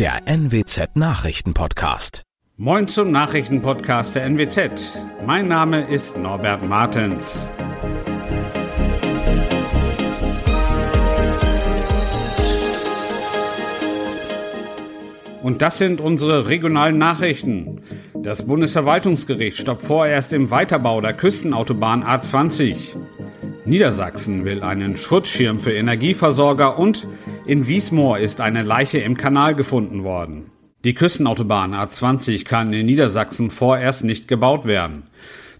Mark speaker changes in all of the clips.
Speaker 1: der NWZ Nachrichtenpodcast.
Speaker 2: Moin zum Nachrichtenpodcast der NWZ. Mein Name ist Norbert Martens. Und das sind unsere regionalen Nachrichten. Das Bundesverwaltungsgericht stoppt vorerst im Weiterbau der Küstenautobahn A20. Niedersachsen will einen Schutzschirm für Energieversorger und in Wiesmoor ist eine Leiche im Kanal gefunden worden. Die Küstenautobahn A20 kann in Niedersachsen vorerst nicht gebaut werden.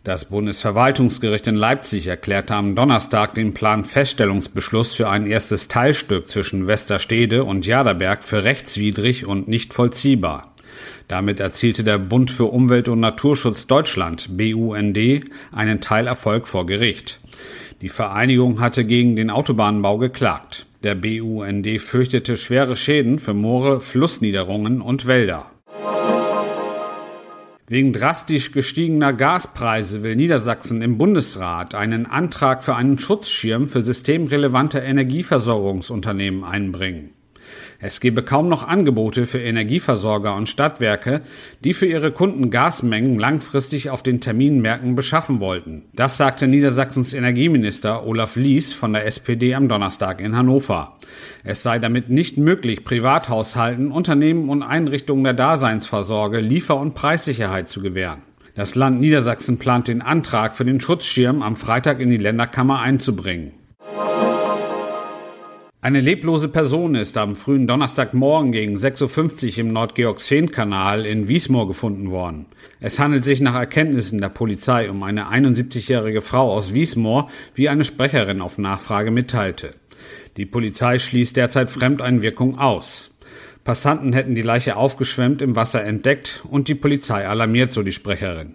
Speaker 2: Das Bundesverwaltungsgericht in Leipzig erklärte am Donnerstag den Planfeststellungsbeschluss für ein erstes Teilstück zwischen Westerstede und Jaderberg für rechtswidrig und nicht vollziehbar. Damit erzielte der Bund für Umwelt und Naturschutz Deutschland BUND einen Teilerfolg vor Gericht. Die Vereinigung hatte gegen den Autobahnbau geklagt. Der BUND fürchtete schwere Schäden für Moore, Flussniederungen und Wälder. Wegen drastisch gestiegener Gaspreise will Niedersachsen im Bundesrat einen Antrag für einen Schutzschirm für systemrelevante Energieversorgungsunternehmen einbringen. Es gebe kaum noch Angebote für Energieversorger und Stadtwerke, die für ihre Kunden Gasmengen langfristig auf den Terminmärkten beschaffen wollten. Das sagte Niedersachsens Energieminister Olaf Lies von der SPD am Donnerstag in Hannover. Es sei damit nicht möglich, Privathaushalten, Unternehmen und Einrichtungen der Daseinsvorsorge Liefer- und Preissicherheit zu gewähren. Das Land Niedersachsen plant den Antrag für den Schutzschirm am Freitag in die Länderkammer einzubringen. Eine leblose Person ist am frühen Donnerstagmorgen gegen 6.50 Uhr im Nordgeorgsfehn-Kanal in Wiesmoor gefunden worden. Es handelt sich nach Erkenntnissen der Polizei um eine 71-jährige Frau aus Wiesmoor, wie eine Sprecherin auf Nachfrage mitteilte. Die Polizei schließt derzeit Fremdeinwirkung aus. Passanten hätten die Leiche aufgeschwemmt im Wasser entdeckt und die Polizei alarmiert, so die Sprecherin.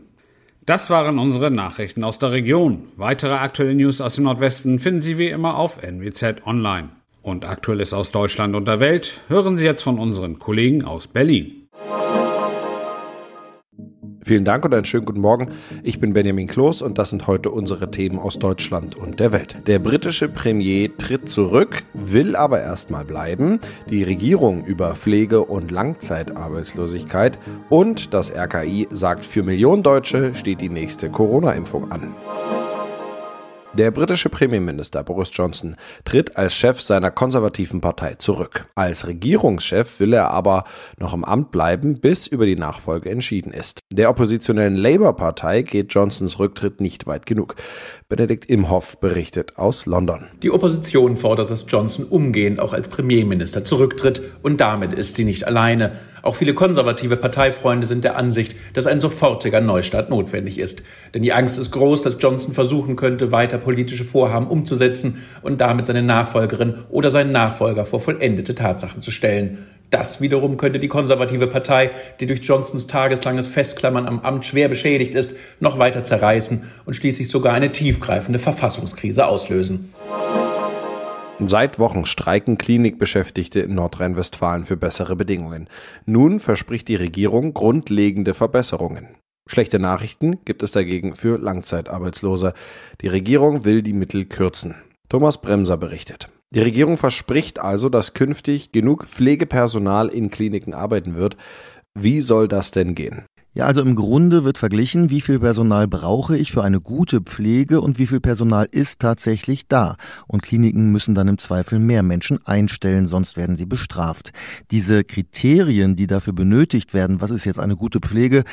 Speaker 2: Das waren unsere Nachrichten aus der Region. Weitere aktuelle News aus dem Nordwesten finden Sie wie immer auf NWZ Online und Aktuelles aus Deutschland und der Welt hören Sie jetzt von unseren Kollegen aus Berlin.
Speaker 3: Vielen Dank und einen schönen guten Morgen. Ich bin Benjamin Kloß und das sind heute unsere Themen aus Deutschland und der Welt. Der britische Premier tritt zurück, will aber erstmal bleiben. Die Regierung über Pflege- und Langzeitarbeitslosigkeit und das RKI sagt, für Millionen Deutsche steht die nächste Corona-Impfung an. Der britische Premierminister Boris Johnson tritt als Chef seiner konservativen Partei zurück. Als Regierungschef will er aber noch im Amt bleiben, bis über die Nachfolge entschieden ist. Der oppositionellen Labour-Partei geht Johnsons Rücktritt nicht weit genug. Benedikt Imhoff berichtet aus London.
Speaker 4: Die Opposition fordert, dass Johnson umgehend auch als Premierminister zurücktritt und damit ist sie nicht alleine. Auch viele konservative Parteifreunde sind der Ansicht, dass ein sofortiger Neustart notwendig ist. Denn die Angst ist groß, dass Johnson versuchen könnte, weiter politische Vorhaben umzusetzen und damit seine Nachfolgerin oder seinen Nachfolger vor vollendete Tatsachen zu stellen. Das wiederum könnte die konservative Partei, die durch Johnsons tageslanges Festklammern am Amt schwer beschädigt ist, noch weiter zerreißen und schließlich sogar eine tiefgreifende Verfassungskrise auslösen.
Speaker 3: Seit Wochen streiken Klinikbeschäftigte in Nordrhein-Westfalen für bessere Bedingungen. Nun verspricht die Regierung grundlegende Verbesserungen. Schlechte Nachrichten gibt es dagegen für Langzeitarbeitslose. Die Regierung will die Mittel kürzen. Thomas Bremser berichtet. Die Regierung verspricht also, dass künftig genug Pflegepersonal in Kliniken arbeiten wird. Wie soll das denn gehen?
Speaker 5: Ja, also im Grunde wird verglichen, wie viel Personal brauche ich für eine gute Pflege und wie viel Personal ist tatsächlich da. Und Kliniken müssen dann im Zweifel mehr Menschen einstellen, sonst werden sie bestraft. Diese Kriterien, die dafür benötigt werden, was ist jetzt eine gute Pflege,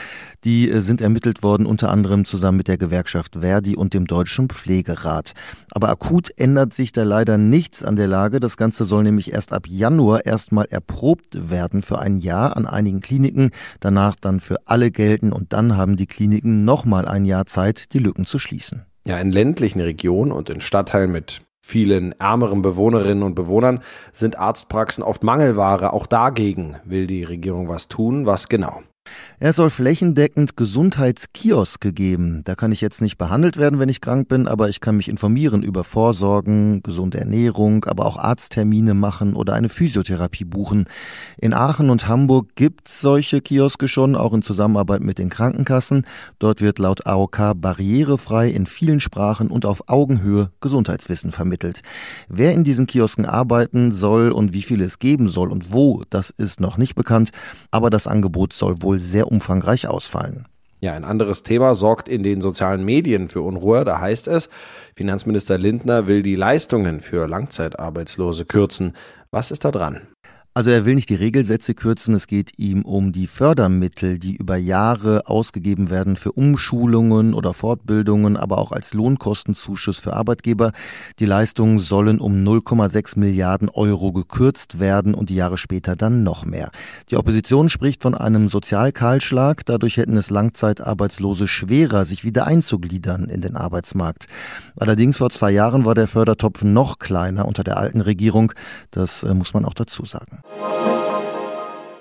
Speaker 5: die äh, sind ermittelt worden unter anderem zusammen mit der Gewerkschaft Verdi und dem Deutschen Pflegerat. Aber akut ändert sich da leider nichts an der Lage. Das Ganze soll nämlich erst ab Januar erstmal erprobt werden für ein Jahr an einigen Kliniken, danach dann für alle gelten und dann haben die Kliniken nochmal ein Jahr Zeit, die Lücken zu schließen.
Speaker 3: Ja, in ländlichen Regionen und in Stadtteilen mit vielen ärmeren Bewohnerinnen und Bewohnern sind Arztpraxen oft Mangelware. Auch dagegen will die Regierung was tun. Was genau?
Speaker 5: Er soll flächendeckend Gesundheitskioske geben. Da kann ich jetzt nicht behandelt werden, wenn ich krank bin, aber ich kann mich informieren über Vorsorgen, gesunde Ernährung, aber auch Arzttermine machen oder eine Physiotherapie buchen. In Aachen und Hamburg gibt's solche Kioske schon, auch in Zusammenarbeit mit den Krankenkassen. Dort wird laut AOK barrierefrei in vielen Sprachen und auf Augenhöhe Gesundheitswissen vermittelt. Wer in diesen Kiosken arbeiten soll und wie viele es geben soll und wo, das ist noch nicht bekannt, aber das Angebot soll wohl sehr umfangreich ausfallen.
Speaker 3: Ja, ein anderes Thema sorgt in den sozialen Medien für Unruhe. Da heißt es, Finanzminister Lindner will die Leistungen für Langzeitarbeitslose kürzen. Was ist da dran?
Speaker 5: Also er will nicht die Regelsätze kürzen, es geht ihm um die Fördermittel, die über Jahre ausgegeben werden für Umschulungen oder Fortbildungen, aber auch als Lohnkostenzuschuss für Arbeitgeber. Die Leistungen sollen um 0,6 Milliarden Euro gekürzt werden und die Jahre später dann noch mehr. Die Opposition spricht von einem Sozialkahlschlag, dadurch hätten es Langzeitarbeitslose schwerer, sich wieder einzugliedern in den Arbeitsmarkt. Allerdings vor zwei Jahren war der Fördertopf noch kleiner unter der alten Regierung, das äh, muss man auch dazu sagen.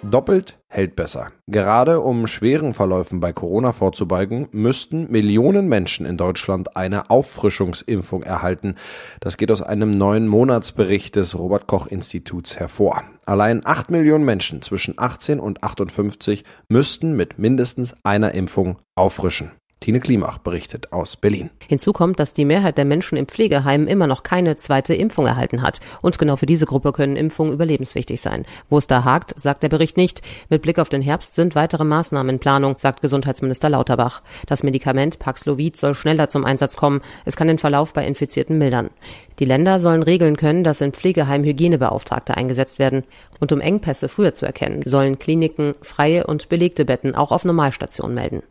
Speaker 3: Doppelt hält besser. Gerade um schweren Verläufen bei Corona vorzubeugen, müssten Millionen Menschen in Deutschland eine Auffrischungsimpfung erhalten. Das geht aus einem neuen Monatsbericht des Robert Koch Instituts hervor. Allein 8 Millionen Menschen zwischen 18 und 58 müssten mit mindestens einer Impfung auffrischen. Tine Klimach berichtet aus Berlin.
Speaker 6: Hinzu kommt, dass die Mehrheit der Menschen im Pflegeheim immer noch keine zweite Impfung erhalten hat. Und genau für diese Gruppe können Impfungen überlebenswichtig sein. Wo es da hakt, sagt der Bericht nicht. Mit Blick auf den Herbst sind weitere Maßnahmen in Planung, sagt Gesundheitsminister Lauterbach. Das Medikament Paxlovid soll schneller zum Einsatz kommen. Es kann den Verlauf bei Infizierten mildern. Die Länder sollen regeln können, dass in Pflegeheim Hygienebeauftragte eingesetzt werden. Und um Engpässe früher zu erkennen, sollen Kliniken freie und belegte Betten auch auf Normalstationen melden.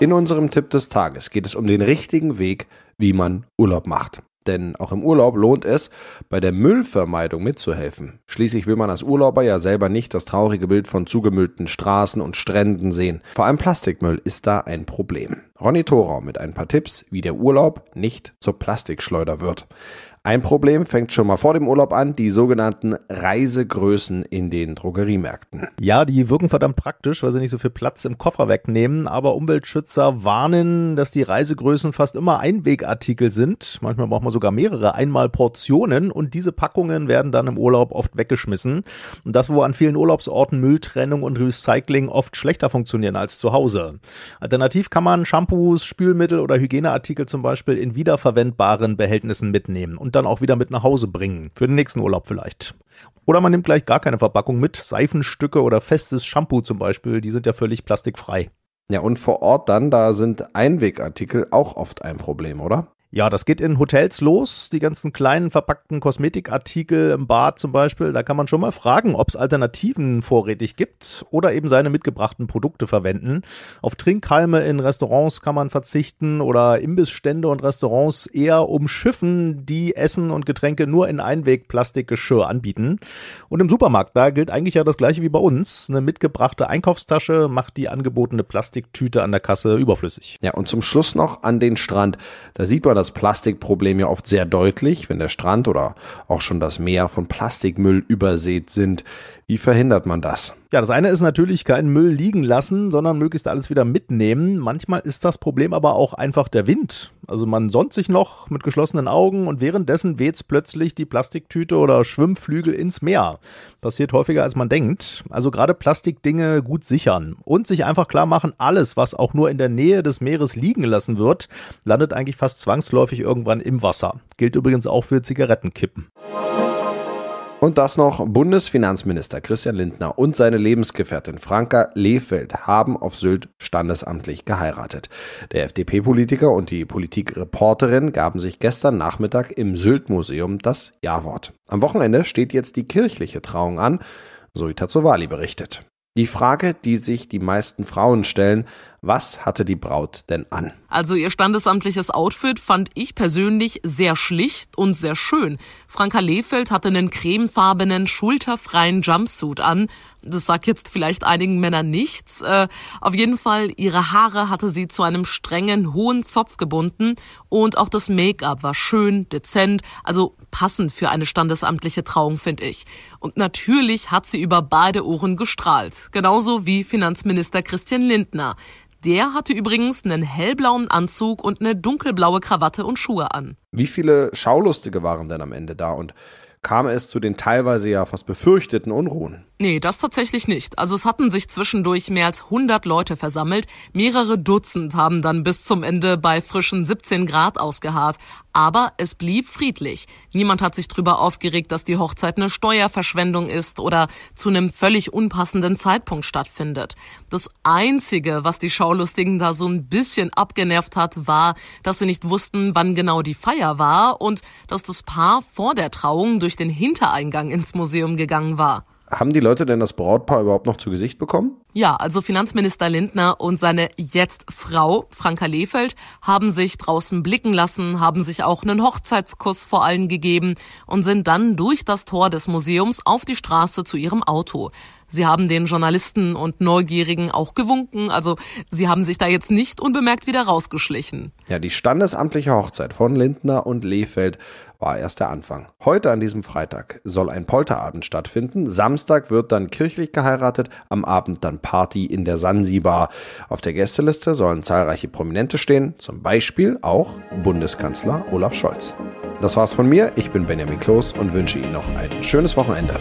Speaker 3: In unserem Tipp des Tages geht es um den richtigen Weg, wie man Urlaub macht. Denn auch im Urlaub lohnt es, bei der Müllvermeidung mitzuhelfen. Schließlich will man als Urlauber ja selber nicht das traurige Bild von zugemüllten Straßen und Stränden sehen. Vor allem Plastikmüll ist da ein Problem. Ronny Thorau mit ein paar Tipps, wie der Urlaub nicht zur Plastikschleuder wird. Ein Problem fängt schon mal vor dem Urlaub an, die sogenannten Reisegrößen in den Drogeriemärkten.
Speaker 7: Ja, die wirken verdammt praktisch, weil sie nicht so viel Platz im Koffer wegnehmen, aber Umweltschützer warnen, dass die Reisegrößen fast immer Einwegartikel sind. Manchmal braucht man sogar mehrere, einmal Portionen und diese Packungen werden dann im Urlaub oft weggeschmissen. Und das, wo an vielen Urlaubsorten Mülltrennung und Recycling oft schlechter funktionieren als zu Hause. Alternativ kann man Shampoos, Spülmittel oder Hygieneartikel zum Beispiel in wiederverwendbaren Behältnissen mitnehmen. Und und dann auch wieder mit nach Hause bringen. Für den nächsten Urlaub vielleicht. Oder man nimmt gleich gar keine Verpackung mit. Seifenstücke oder festes Shampoo zum Beispiel, die sind ja völlig plastikfrei.
Speaker 3: Ja, und vor Ort dann, da sind Einwegartikel auch oft ein Problem, oder?
Speaker 7: Ja, das geht in Hotels los, die ganzen kleinen verpackten Kosmetikartikel im Bad zum Beispiel. Da kann man schon mal fragen, ob es Alternativen vorrätig gibt oder eben seine mitgebrachten Produkte verwenden. Auf Trinkhalme in Restaurants kann man verzichten oder Imbissstände und Restaurants eher umschiffen, die Essen und Getränke nur in Einweg-Plastikgeschirr anbieten. Und im Supermarkt, da gilt eigentlich ja das gleiche wie bei uns. Eine mitgebrachte Einkaufstasche macht die angebotene Plastiktüte an der Kasse überflüssig.
Speaker 3: Ja, und zum Schluss noch an den Strand. Da sieht man das Plastikproblem ja oft sehr deutlich, wenn der Strand oder auch schon das Meer von Plastikmüll übersät sind. Wie verhindert man das?
Speaker 7: Ja, das eine ist natürlich keinen Müll liegen lassen, sondern möglichst alles wieder mitnehmen. Manchmal ist das Problem aber auch einfach der Wind. Also man sonnt sich noch mit geschlossenen Augen und währenddessen weht's plötzlich die Plastiktüte oder Schwimmflügel ins Meer. Passiert häufiger als man denkt. Also gerade Plastikdinge gut sichern und sich einfach klar machen, alles, was auch nur in der Nähe des Meeres liegen gelassen wird, landet eigentlich fast zwangsläufig irgendwann im Wasser. Gilt übrigens auch für Zigarettenkippen.
Speaker 3: Und das noch, Bundesfinanzminister Christian Lindner und seine Lebensgefährtin Franka Lehfeld haben auf Sylt standesamtlich geheiratet. Der FDP-Politiker und die Politikreporterin gaben sich gestern Nachmittag im Sylt-Museum das Ja-Wort. Am Wochenende steht jetzt die kirchliche Trauung an, so Itazovali berichtet. Die Frage, die sich die meisten Frauen stellen, Was hatte die Braut denn an?
Speaker 8: Also ihr standesamtliches Outfit fand ich persönlich sehr schlicht und sehr schön. Franka Lehfeld hatte einen cremefarbenen, schulterfreien Jumpsuit an. Das sagt jetzt vielleicht einigen Männern nichts. Äh, auf jeden Fall, ihre Haare hatte sie zu einem strengen, hohen Zopf gebunden und auch das Make-up war schön, dezent, also passend für eine standesamtliche Trauung, finde ich. Und natürlich hat sie über beide Ohren gestrahlt, genauso wie Finanzminister Christian Lindner. Der hatte übrigens einen hellblauen Anzug und eine dunkelblaue Krawatte und Schuhe an.
Speaker 3: Wie viele Schaulustige waren denn am Ende da und kam es zu den teilweise ja fast befürchteten Unruhen?
Speaker 8: Nee, das tatsächlich nicht. Also es hatten sich zwischendurch mehr als 100 Leute versammelt. Mehrere Dutzend haben dann bis zum Ende bei frischen 17 Grad ausgeharrt. Aber es blieb friedlich. Niemand hat sich drüber aufgeregt, dass die Hochzeit eine Steuerverschwendung ist oder zu einem völlig unpassenden Zeitpunkt stattfindet. Das Einzige, was die Schaulustigen da so ein bisschen abgenervt hat, war, dass sie nicht wussten, wann genau die Feier war und dass das Paar vor der Trauung durch den Hintereingang ins Museum gegangen war.
Speaker 3: Haben die Leute denn das Brautpaar überhaupt noch zu Gesicht bekommen?
Speaker 8: Ja, also Finanzminister Lindner und seine jetzt Frau Franka Lehfeld haben sich draußen blicken lassen, haben sich auch einen Hochzeitskuss vor allen gegeben und sind dann durch das Tor des Museums auf die Straße zu ihrem Auto. Sie haben den Journalisten und Neugierigen auch gewunken, also sie haben sich da jetzt nicht unbemerkt wieder rausgeschlichen.
Speaker 3: Ja, die standesamtliche Hochzeit von Lindner und Lehfeld war erst der Anfang. Heute an diesem Freitag soll ein Polterabend stattfinden. Samstag wird dann kirchlich geheiratet, am Abend dann Party in der Sansibar. Auf der Gästeliste sollen zahlreiche Prominente stehen, zum Beispiel auch Bundeskanzler Olaf Scholz. Das war's von mir. Ich bin Benjamin Kloß und wünsche Ihnen noch ein schönes Wochenende.